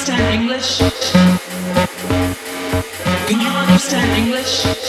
understand English? Can you understand English?